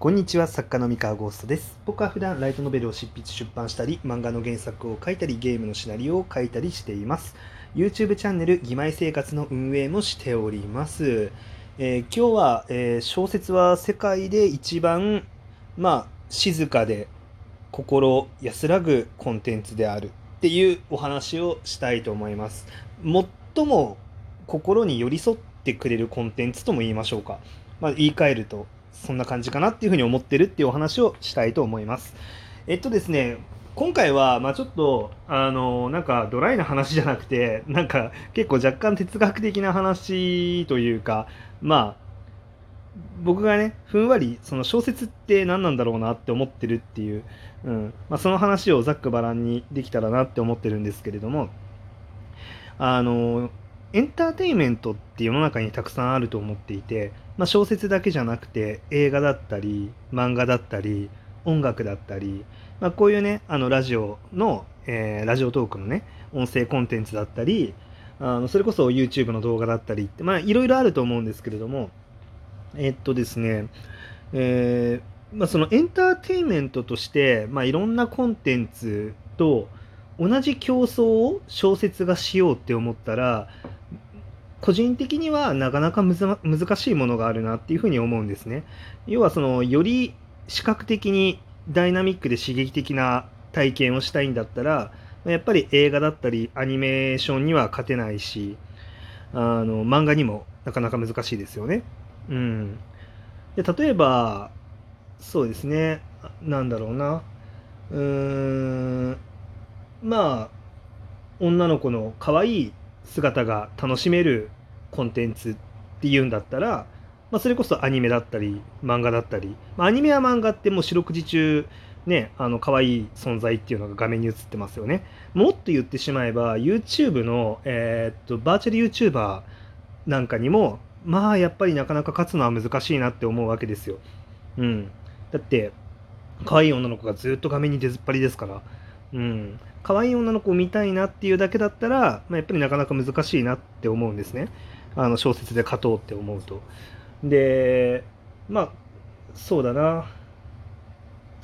こんにちは作家の三河ゴーストです。僕は普段ライトノベルを執筆出版したり漫画の原作を書いたりゲームのシナリオを書いたりしています。YouTube チャンネル「義妹生活」の運営もしております、えー、今日は、えー、小説は世界で一番まあ静かで心安らぐコンテンツであるっていうお話をしたいと思います。最も心に寄り添ってくれるコンテンツとも言いましょうか、まあ、言い換えるとそんな感じかなっていうふうに思ってるっていうお話をしたいと思います。えっとですね、今回は、まあちょっと、あの、なんかドライな話じゃなくて、なんか結構若干哲学的な話というか、まあ、僕がね、ふんわり、その小説って何なんだろうなって思ってるっていう、うんまあ、その話をざっくばらんにできたらなって思ってるんですけれども、あの、エンターテインメントって世の中にたくさんあると思っていて、まあ、小説だけじゃなくて映画だったり漫画だったり音楽だったり、まあ、こういうねあのラジオの、えー、ラジオトークのね音声コンテンツだったりあのそれこそ YouTube の動画だったりってまあいろいろあると思うんですけれどもえっとですねえー、まあ、そのエンターテインメントとして、まあ、いろんなコンテンツと同じ競争を小説がしようって思ったら個人的にはなかなか難しいものがあるなっていうふうに思うんですね。要はそのより視覚的にダイナミックで刺激的な体験をしたいんだったらやっぱり映画だったりアニメーションには勝てないしあの漫画にもなかなか難しいですよね。うん、で例えばそうですねなんだろうなうーんまあ女の子の可愛い姿が楽しめるコンテンツっていうんだったら、まあ、それこそアニメだったり漫画だったり、まあ、アニメや漫画ってもう四六時中ねあの可愛い存在っていうのが画面に映ってますよね。もっと言ってしまえば YouTube の、えー、っとバーチャル YouTuber なんかにもまあやっぱりなかなか勝つのは難しいなって思うわけですよ。うん。だって可愛い女の子がずっと画面に出ずっぱりですから。うん。可愛い女の子を見たいなっていうだけだったら、まあ、やっぱりなかなか難しいなって思うんですね。あの小説で勝とうって思うと。でまあそうだな。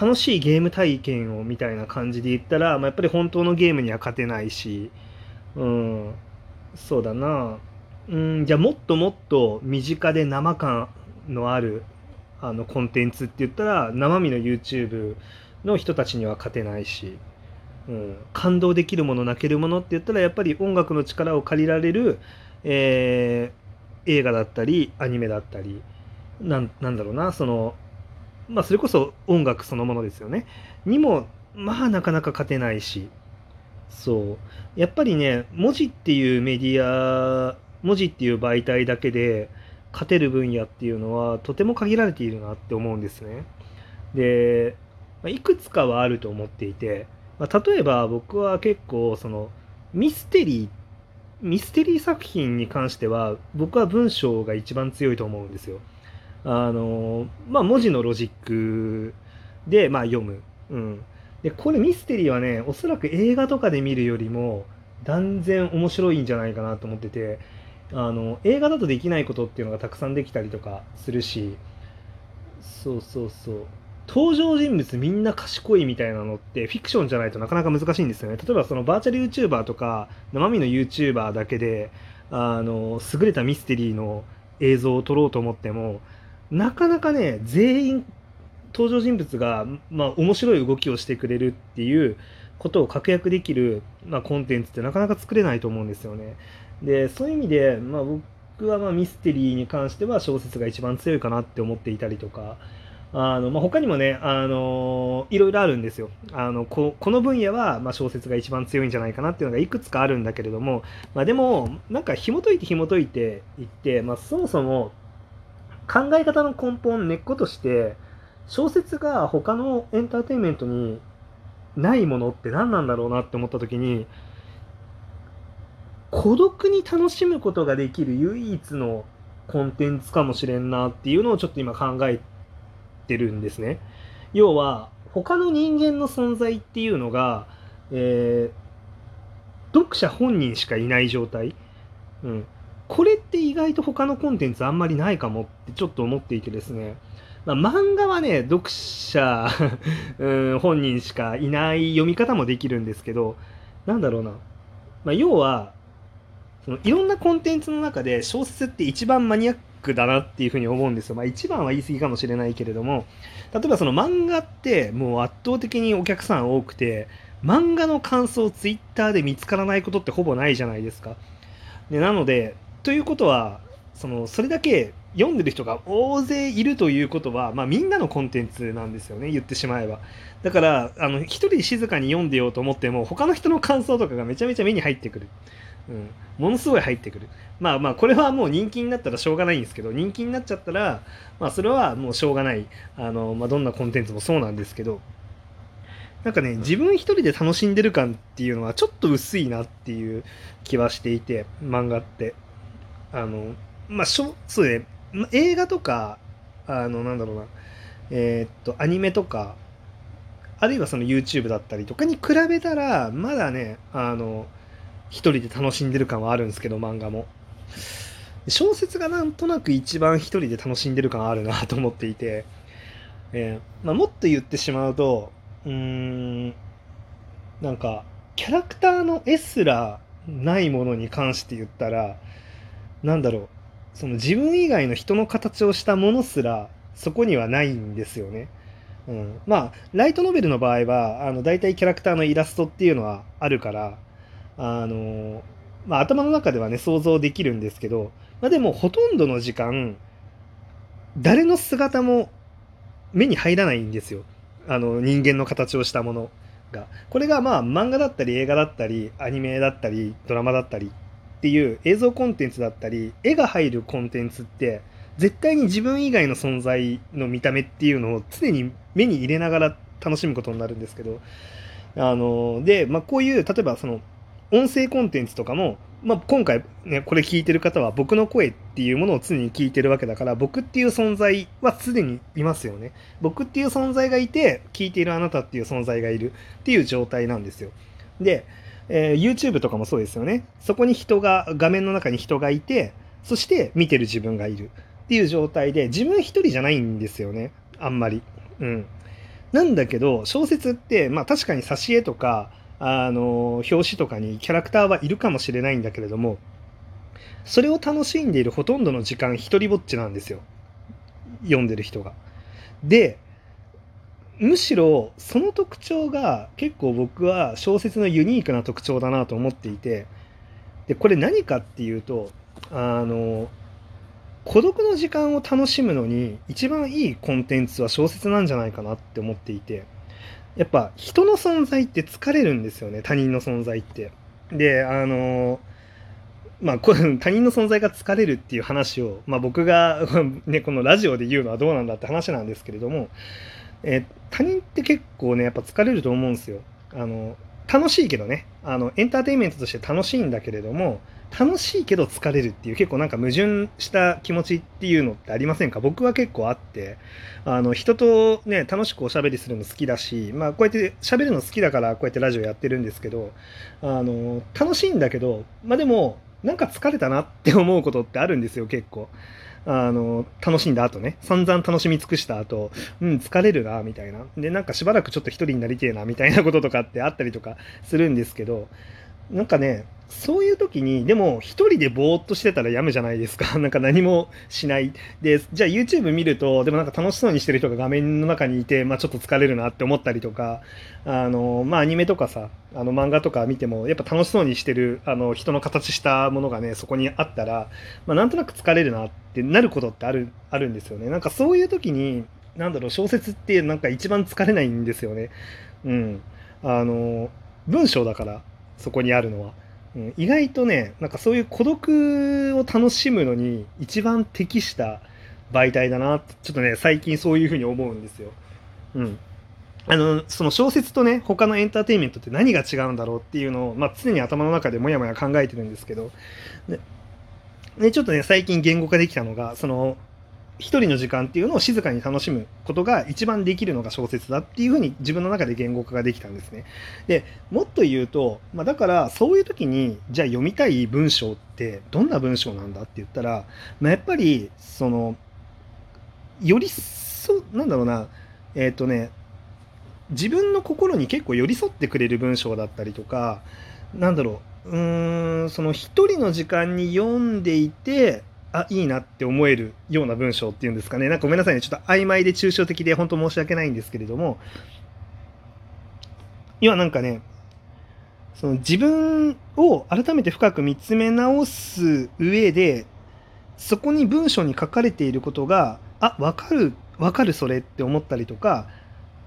楽しいゲーム体験をみたいな感じで言ったら、まあ、やっぱり本当のゲームには勝てないし。うん。そうだな。うんじゃあもっともっと身近で生感のあるあのコンテンツって言ったら生身の YouTube の人たちには勝てないし。うん、感動できるもの泣けるものって言ったらやっぱり音楽の力を借りられる、えー、映画だったりアニメだったりなんだろうなそのまあそれこそ音楽そのものですよね。にもまあなかなか勝てないし。そう。やっぱりね文字っていうメディア文字っていう媒体だけで勝てる分野っていうのはとても限られているなって思うんですね。でいくつかはあると思っていてまあ、例えば僕は結構そのミステリーミステリー作品に関しては僕は文章が一番強いと思うんですよ。あのまあ文字のロジックでまあ読む。うん。でこれミステリーはねおそらく映画とかで見るよりも断然面白いんじゃないかなと思っててあの映画だとできないことっていうのがたくさんできたりとかするしそうそうそう登場人物みんな賢いみたいなのってフィクションじゃないとなかなか難しいんですよね。例えばそのバーチャル YouTuber とか生身の YouTuber だけであの優れたミステリーの映像を撮ろうと思ってもなかなかね全員登場人物が、まあ、面白い動きをしてくれるっていうことを確約できる、まあ、コンテンツってなかなか作れないと思うんですよね。でそういう意味で、まあ、僕はまミステリーに関しては小説が一番強いかなって思っていたりとかあのまあ、他にもね、あのいろいろあるんですよ。あのここの分野は、まあ、小説が一番強いんじゃないかなっていうのがいくつかあるんだけれども、まあ、でもなんか紐解いて紐解いていって、まあ、そもそも考え方の根本根っことして小説が他のエンターテインメントにないものって何なんだろうなって思った時に孤独に楽しむことができる唯一のコンテンツかもしれんなっていうのをちょっと今考えてってるんですね。要は他の人間の存在っていうのが、えー、読者本人しかいない状態、うん、これって意外と他のコンテンツあんまりないかもってちょっと思っていてですね。まあ、漫画はね読者 うん本人しかいない読み方もできるんですけどなんだろうな、まあ、要はそのいろんなコンテンツの中で小説って一番マニアックだなっていうふうに思うんですよ。まあ一番は言い過ぎかもしれないけれども、例えばその漫画ってもう圧倒的にお客さん多くて、漫画の感想をツイッターで見つからないことってほぼないじゃないですか。でなので、ということは、そのそれだけ読んでる人が大勢いるということは、まあ、みんなのコンテンツなんですよね言ってしまえばだからあの一人静かに読んでようと思っても他の人の感想とかがめちゃめちゃ目に入ってくるうん、ものすごい入ってくる。まあまあこれはもう人気になったらしょうがないんですけど人気になっちゃったらまあそれはもうしょうがない。あの、まあ、どんなコンテンツもそうなんですけど。なんかね自分一人で楽しんでる感っていうのはちょっと薄いなっていう気はしていて漫画って。あのまあしょそうね。映画とかあのなんだろうな。えー、っとアニメとかあるいはその YouTube だったりとかに比べたらまだねあの一人で楽しんでる感はあるんですけど漫画も。小説がなんとなく一番一人で楽しんでる感あるなと思っていて、えー、まあ、もっと言ってしまうとうーんなんかキャラクターの絵すらないものに関して言ったらなんだろうその自分以外の人の形をしたものすらそこにはないんですよね。うん、まあライトノベルの場合はあの大体キャラクターのイラストっていうのはあるからあの、まあ、頭の中ではね、想像できるんですけど、まあ、でもほとんどの時間、誰の姿も目に入らないんですよ。あの、人間の形をしたものが。これがまあ、漫画だったり、映画だったり、アニメだったり、ドラマだったりっていう映像コンテンツだったり、絵が入るコンテンツって、絶対に自分以外の存在の見た目っていうのを常に目に入れながら楽しむことになるんですけど、あの、で、まあ、こういう、例えばその、音声コンテンツとかも、まあ、今回ね、これ聞いてる方は僕の声っていうものを常に聞いてるわけだから、僕っていう存在は常にいますよね。僕っていう存在がいて、聞いているあなたっていう存在がいるっていう状態なんですよ。で、えー、YouTube とかもそうですよね。そこに人が、画面の中に人がいて、そして見てる自分がいるっていう状態で、自分一人じゃないんですよね。あんまり。うん。なんだけど、小説って、まあ確かに挿絵とか、あの表紙とかにキャラクターはいるかもしれないんだけれどもそれを楽しんでいるほとんどの時間一人ぼっちなんですよ読んでる人が。でむしろその特徴が結構僕は小説のユニークな特徴だなと思っていてでこれ何かっていうとあの孤独の時間を楽しむのに一番いいコンテンツは小説なんじゃないかなって思っていて。やっぱ人の存在って疲れるんですよね他人の存在って。であのまあ、他人の存在が疲れるっていう話を、まあ、僕が ね、このラジオで言うのはどうなんだって話なんですけれども、え他人って結構ねやっぱ疲れると思うんですよ。あの楽しいけどねあのエンターテインメントとして楽しいんだけれども楽しいけど疲れるっていう結構なんか矛盾した気持ちっていうのってありませんか？僕は結構あってあの人とね楽しくおしゃべりするの好きだしまあこうやって喋るの好きだからこうやってラジオやってるんですけどあの楽しいんだけどまあでもなんか疲れたなって思うことってあるんですよ結構。あの楽しんだ後ね。散々楽しみ尽くした後うん疲れるなみたいな。でなんかしばらくちょっと一人になりてえなみたいなこととかってあったりとかするんですけどなんかねそういう時に、でも一人でぼーっとしてたらやむじゃないですか。なんか何もしない。で、じゃあ YouTube 見ると、でもなんか楽しそうにしてる人が画面の中にいて、まあちょっと疲れるなって思ったりとか、あの、まあアニメとかさ、あの漫画とか見ても、やっぱ楽しそうにしてる、あの人の形したものがね、そこにあったら、まあなんとなく疲れるなってなることってある、あるんですよね。なんかそういう時に、なんだろう、小説ってなんか一番疲れないんですよね。うん。あの、文章だから、そこにあるのは。うん、意外とねなんかそういう孤独を楽しむのに一番適した媒体だなってちょっとね最近そういうふうに思うんですよ。うん、あのその小説とね他のエンターテインメントって何が違うんだろうっていうのを、まあ、常に頭の中でもやもや考えてるんですけどででちょっとね最近言語化できたのがその一人の時間っていうのを静かに楽しむことが一番できるのが小説だっていうふうに自分の中で言語化ができたんですね。でもっと言うと、まあ、だからそういう時にじゃあ読みたい文章ってどんな文章なんだって言ったら、まあ、やっぱりそのよりそなんだろうなえっ、とね自分の心に結構寄り添ってくれる文章だったりとかなんだろううーんその一人の時間に読んでいてあいいなって思えるような文章っていうんですかね。なんかごめんなさいね。ちょっと曖昧で抽象的で本当申し訳ないんですけれども。要はなんかねその自分を改めて深く見つめ直す上でそこに文章に書かれていることがあ分かる分かるそれって思ったりとか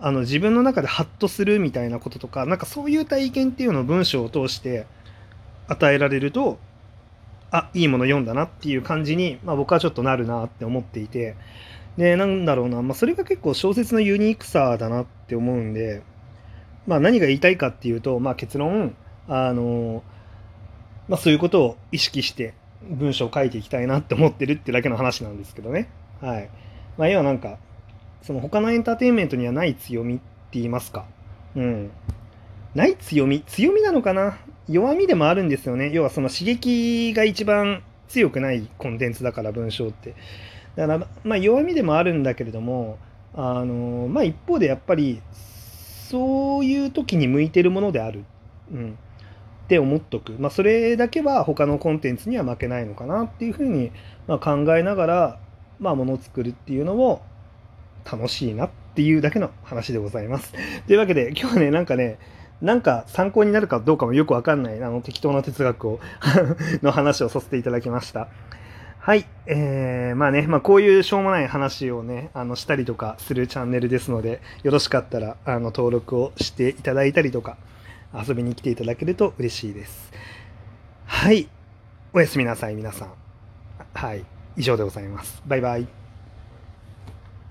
あの自分の中でハッとするみたいなこととかなんかそういう体験っていうのを文章を通して与えられるとあいいもの読んだなっていう感じに、まあ、僕はちょっとなるなって思っていてでなんだろうな、まあ、それが結構小説のユニークさだなって思うんで、まあ、何が言いたいかっていうと、まあ、結論あの、まあ、そういうことを意識して文章を書いていきたいなって思ってるってだけの話なんですけどね。はいまあ、要はなんかその他のエンターテインメントにはない強みって言いますか。うん。ない強み？強みなのかな？弱みでもあるんですよね。要はその刺激が一番強くないコンテンツだから文章って。だからまあ弱みでもあるんだけれども、あのまあ一方でやっぱりそういう時に向いてるものである。うん。って思っとく。まあそれだけは他のコンテンツには負けないのかなっていうふうに、ま、考えながら、まあものを作るっていうのを楽しいなっていうだけの話でございます。というわけで今日はね、なんかね、なんか参考になるかどうかもよくわかんないあの適当な哲学を の話をさせていただきました。はい。えー、まあね、まあこういうしょうもない話をね、あの、したりとかするチャンネルですので、よろしかったら、あの、登録をしていただいたりとか、遊びに来ていただけると嬉しいです。はい。おやすみなさい、皆さん。はい。以上でございます。バイバイ。